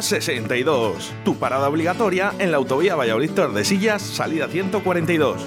Ruta 62, tu parada obligatoria en la autovía Valladolid Tordesillas, salida 142.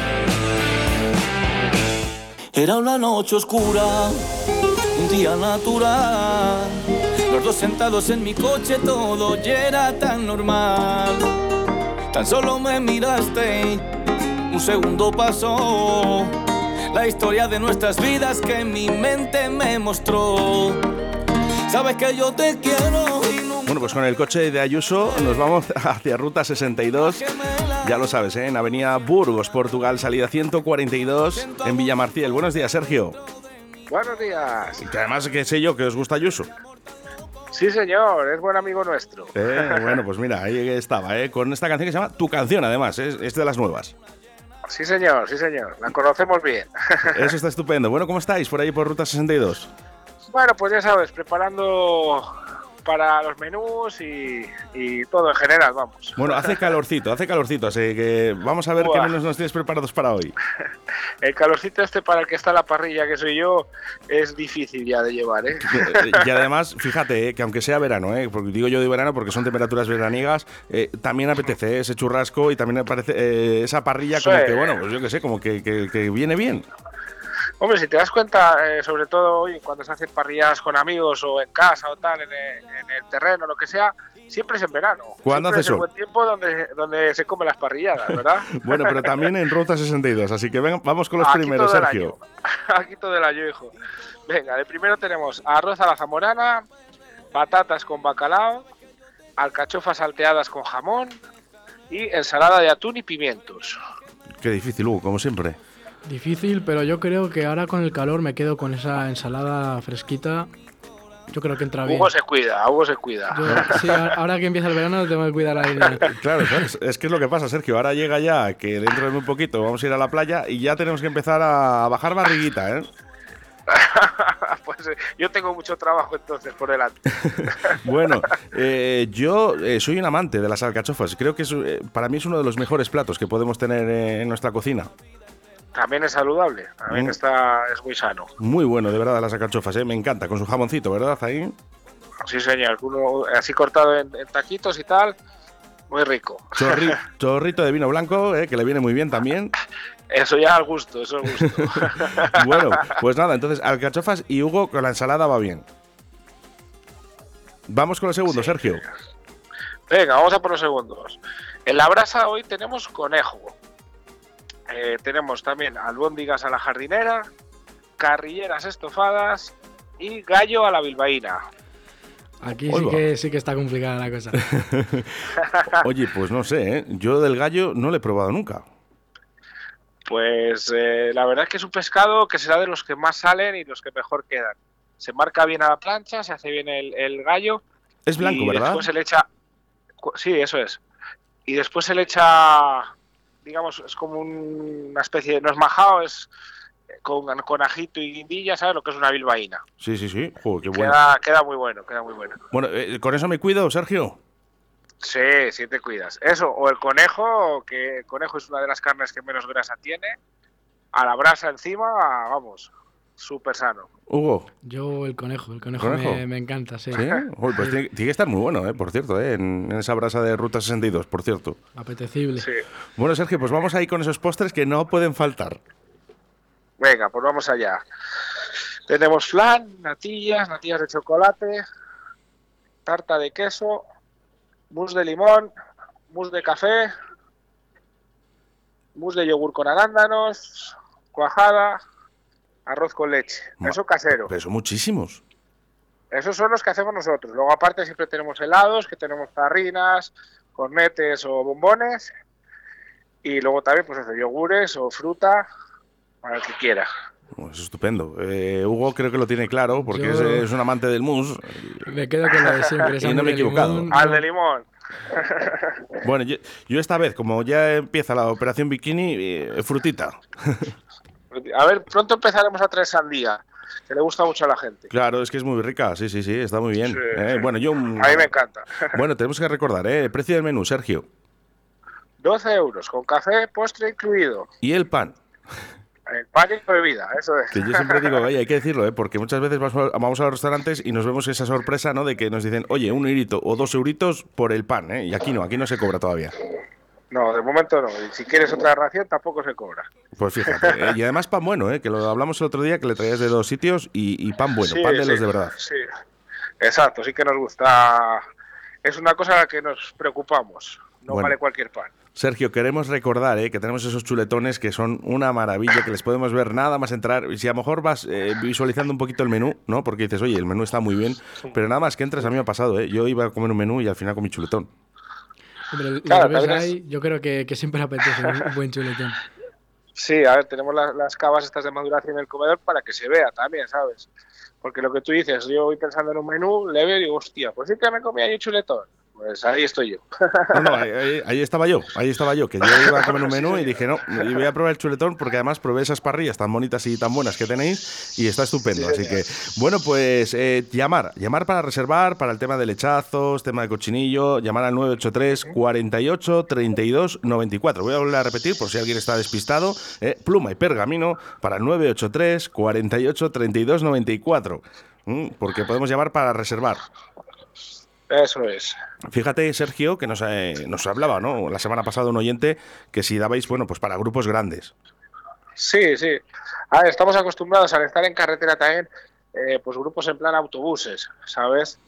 Era una noche oscura, un día natural. Los dos sentados en mi coche, todo ya era tan normal. Tan solo me miraste, un segundo pasó. La historia de nuestras vidas que mi mente me mostró. Sabes que yo te quiero y Bueno, pues con el coche de Ayuso nos vamos hacia Ruta 62. Ya lo sabes, ¿eh? en Avenida Burgos, Portugal, salida 142 en Villamarciel. Buenos días, Sergio. Buenos días. Y que además que sé yo que os gusta Ayuso. Sí, señor, es buen amigo nuestro. Eh, bueno, pues mira, ahí estaba, ¿eh? con esta canción que se llama Tu canción, además, es, es de las nuevas. Sí, señor, sí, señor. La conocemos bien. Eso está estupendo. Bueno, ¿cómo estáis por ahí por Ruta 62? bueno, pues ya sabes, preparando para los menús y, y todo en general, vamos. Bueno, hace calorcito, hace calorcito, así que vamos a ver qué Buah. menús nos tienes preparados para hoy. El calorcito este para el que está la parrilla, que soy yo, es difícil ya de llevar, ¿eh? Y además, fíjate, eh, que aunque sea verano, eh, porque digo yo de verano porque son temperaturas veraniegas, eh, también apetece eh, ese churrasco y también aparece esa parrilla como Sí. que, bueno, pues yo qué sé, como que, que- que viene bien. Hombre, si te das cuenta, eh, sobre todo hoy, cuando se hacen parrillas con amigos o en casa o tal, en el, en el terreno, lo que sea, siempre es en verano. ¿Cuándo Siempre hace es sol? buen tiempo donde, donde se comen las parrilladas, ¿verdad? Bueno, pero también en Ruta 62, así que ven, vamos con los Aquí primeros, todo el Sergio. año. Aquí todo el año, hijo. Venga, de primero tenemos arroz a la zamorana, patatas con bacalao, alcachofas salteadas con jamón y ensalada de atún y pimientos. Qué difícil, Hugo, como siempre. Difícil, pero yo creo que ahora con el calor me quedo con esa ensalada fresquita. Yo creo que entra bien. Hugo se cuida, Hugo se cuida. Yo- sí, ahora que empieza el verano tengo que cuidar ahí. de- Claro, ¿sabes? es que es lo que pasa, Sergio. Ahora llega ya que dentro de muy poquito vamos a ir a la playa y ya tenemos que empezar a bajar barriguita, ¿eh? pues eh, yo tengo mucho trabajo entonces por delante. Bueno, eh, yo eh, soy un amante de las alcachofas. Creo que es, eh, para mí es uno de los mejores platos que podemos tener eh, en nuestra cocina. También es saludable, también Mm. está, es muy sano. Muy bueno, de verdad, las alcachofas, ¿eh? me encanta. Con su jamoncito, ¿verdad? Ahí. Sí, señor, uno así cortado en, en taquitos y tal, muy rico. Chorri- chorrito de vino blanco, ¿eh? que le viene muy bien también. Eso ya al gusto, eso al gusto. Bueno, pues nada, entonces alcachofas y Hugo con la ensalada va bien. Vamos con el segundo, Sergio. Venga, vamos a por los segundos. En la brasa hoy tenemos conejo. Eh, tenemos también albóndigas a la jardinera, carrilleras estofadas y gallo a la bilbaína. Aquí sí que, sí que está complicada la cosa. Oye, pues no sé, ¿eh? yo del gallo no lo he probado nunca. Pues eh, la verdad es que es un pescado que será de los que más salen y los que mejor quedan. Se marca bien a la plancha, se hace bien el, el gallo. Es blanco, y ¿verdad? Después se le echa. Sí, eso es. Y después se le echa. Digamos, es como un- una especie de. No es majao, es eh, con, con ajito y guindilla, ¿sabes? Lo que es una bilbaína. Sí, sí, sí. Joder, qué bueno. Queda, queda muy bueno, queda muy bueno. Bueno, eh, con eso me cuido, Sergio. Sí, sí te cuidas. Eso, o el conejo, que el conejo es una de las carnes que menos grasa tiene. A la brasa encima, vamos, súper sano. Hugo. Yo el conejo, el conejo, ¿Conejo? Me, me encanta, sí. ¿Sí? Uy, pues tiene, tiene que estar muy bueno, ¿eh? por cierto, ¿eh? en, en esa brasa de Ruta 62, por cierto. Apetecible. Sí. Bueno, Sergio, pues vamos ahí con esos postres que no pueden faltar. Venga, pues vamos allá. Tenemos flan, natillas, natillas de chocolate, tarta de queso, mousse de limón, mousse de café, mousse de yogur con arándanos, cuajada, arroz con leche. Ma- Eso casero. Pero son muchísimos. Esos son los que hacemos nosotros. Luego aparte siempre tenemos helados, que tenemos tarrinas, cornetes o bombones. Y luego también pues eso, yogures o fruta, para el que quiera. Es estupendo. Eh, Hugo creo que lo tiene claro porque Yo- es, es un amante del mus. Me quedo con la de siempre. Y no me he mousse equivocado. limón, Al de limón. Bueno, yo, yo esta vez, como ya empieza la operación bikini, eh, frutita. A ver, pronto empezaremos a traer sandía, que le gusta mucho a la gente. Claro, es que es muy rica, sí, sí, sí, está muy bien. Sí. Eh, bueno, yo... A mí me encanta. Bueno, tenemos que recordar, ¿eh? El precio del menú, Sergio. 12 euros, con café, postre incluido. Y el pan. El pan y bebida, eso es. Que yo siempre digo, oye, hay que decirlo, ¿eh? porque muchas veces vamos a los restaurantes y nos vemos esa sorpresa, ¿no? De que nos dicen, oye, un eurito o dos euritos por el pan, ¿eh? Y aquí no, aquí no se cobra todavía. No, de momento no. Y si quieres otra ración, tampoco se cobra. Pues fíjate. ¿eh? Y además pan bueno, ¿eh? Que lo hablamos el otro día, que le traías de dos sitios y, y pan bueno, Sí, pan de sí, los de verdad. Sí, exacto, sí que nos gusta. Es una cosa que nos preocupamos. No Bueno. vale cualquier pan. Sergio, queremos recordar ¿eh? que tenemos esos chuletones que son una maravilla, que les podemos ver nada más entrar. Y si a lo mejor vas eh, visualizando un poquito el menú, ¿no? Porque dices, oye, el menú está muy bien, pero nada más que entres, a mí me ha pasado, ¿eh? Yo iba a comer un menú y al final comí chuletón. Hombre, lo Claro, que ves es- ahí, yo creo que, que siempre apetece un buen chuletón. Sí, a ver, tenemos la- las cavas estas de maduración en el comedor para que se vea también, ¿sabes? Porque lo que tú dices, yo voy pensando en un menú, le veo y digo, hostia, pues sí que me comía yo chuletón. Pues ahí estoy yo. No, no, ahí, estaba yo, ahí estaba yo, que yo iba a comer un menú y dije, no, y voy a probar el chuletón porque además probé esas parrillas tan bonitas y tan buenas que tenéis y está estupendo. Así que, bueno, pues eh, llamar, llamar para reservar, para el tema de lechazos, tema de cochinillo, llamar al 983 48 32 94. Voy a volver a repetir por si alguien está despistado, eh, pluma y pergamino para el 983 48 32 94. Mm, Porque podemos llamar para reservar. Eso es. Fíjate, Sergio, que nos, eh, nos hablaba, ¿no? La semana pasada un oyente que si dabais, bueno, pues para grupos grandes. Sí, sí. A ver, estamos acostumbrados al estar en carretera también, eh, pues grupos en plan autobuses, ¿sabes?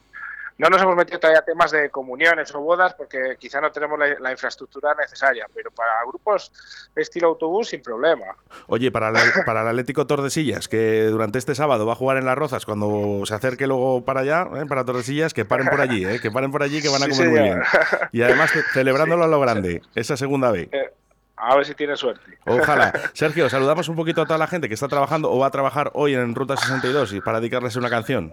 No nos hemos metido todavía a temas de comuniones o bodas porque quizá no tenemos la, la infraestructura necesaria, pero para grupos estilo autobús sin problema. Oye, para, el- para el Atlético Tordesillas, que durante este sábado va a jugar en Las Rozas, cuando se acerque luego para allá, ¿eh? para Tordesillas, que paren por allí, ¿eh? que paren por allí, que van a Sí, comer muy bien. Y además ce- celebrándolo a lo grande, esa segunda vez. Eh, a ver si tiene suerte. Ojalá. Sergio, saludamos un poquito a toda la gente que está trabajando o va a trabajar hoy en Ruta 62 y para dedicarles una canción.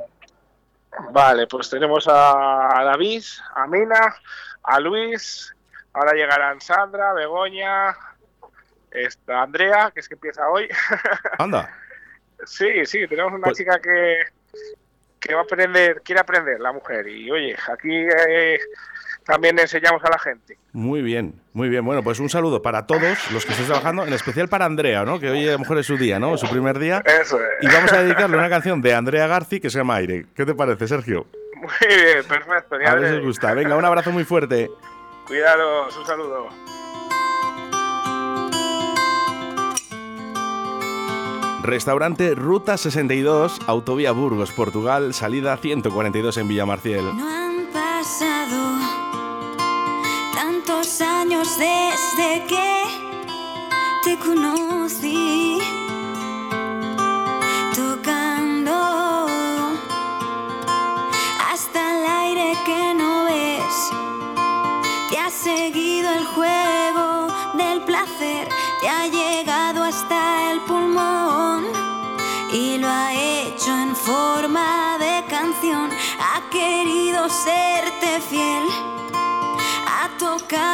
Vale, pues tenemos a David, a Mina, a Luis, ahora llegarán Sandra, Begoña, esta Andrea, que es que empieza hoy. Anda. Sí, sí, tenemos una Pues- chica que, que va a aprender, quiere aprender, la mujer. Y oye, aquí eh, también enseñamos a la gente. Muy bien, muy bien. Bueno, pues un saludo para todos los que estéis trabajando, en especial para Andrea, ¿no? Que hoy a lo mejor es su día, ¿no? Su primer día. Eso Y es. vamos a dedicarle una canción de Andrea Garci que se llama Aire. ¿Qué te parece, Sergio? Muy bien, perfecto. ya A ver si os gusta. Venga, un abrazo muy fuerte. Cuidados, un saludo. Restaurante Ruta 62, Autovía Burgos, Portugal, salida 142 en Villamarciel. No años desde que te conocí. Tocando hasta el aire que no ves. Te ha seguido el juego del placer, te ha llegado hasta el pulmón y lo ha hecho en forma de canción. Ha querido serte fiel, ha tocado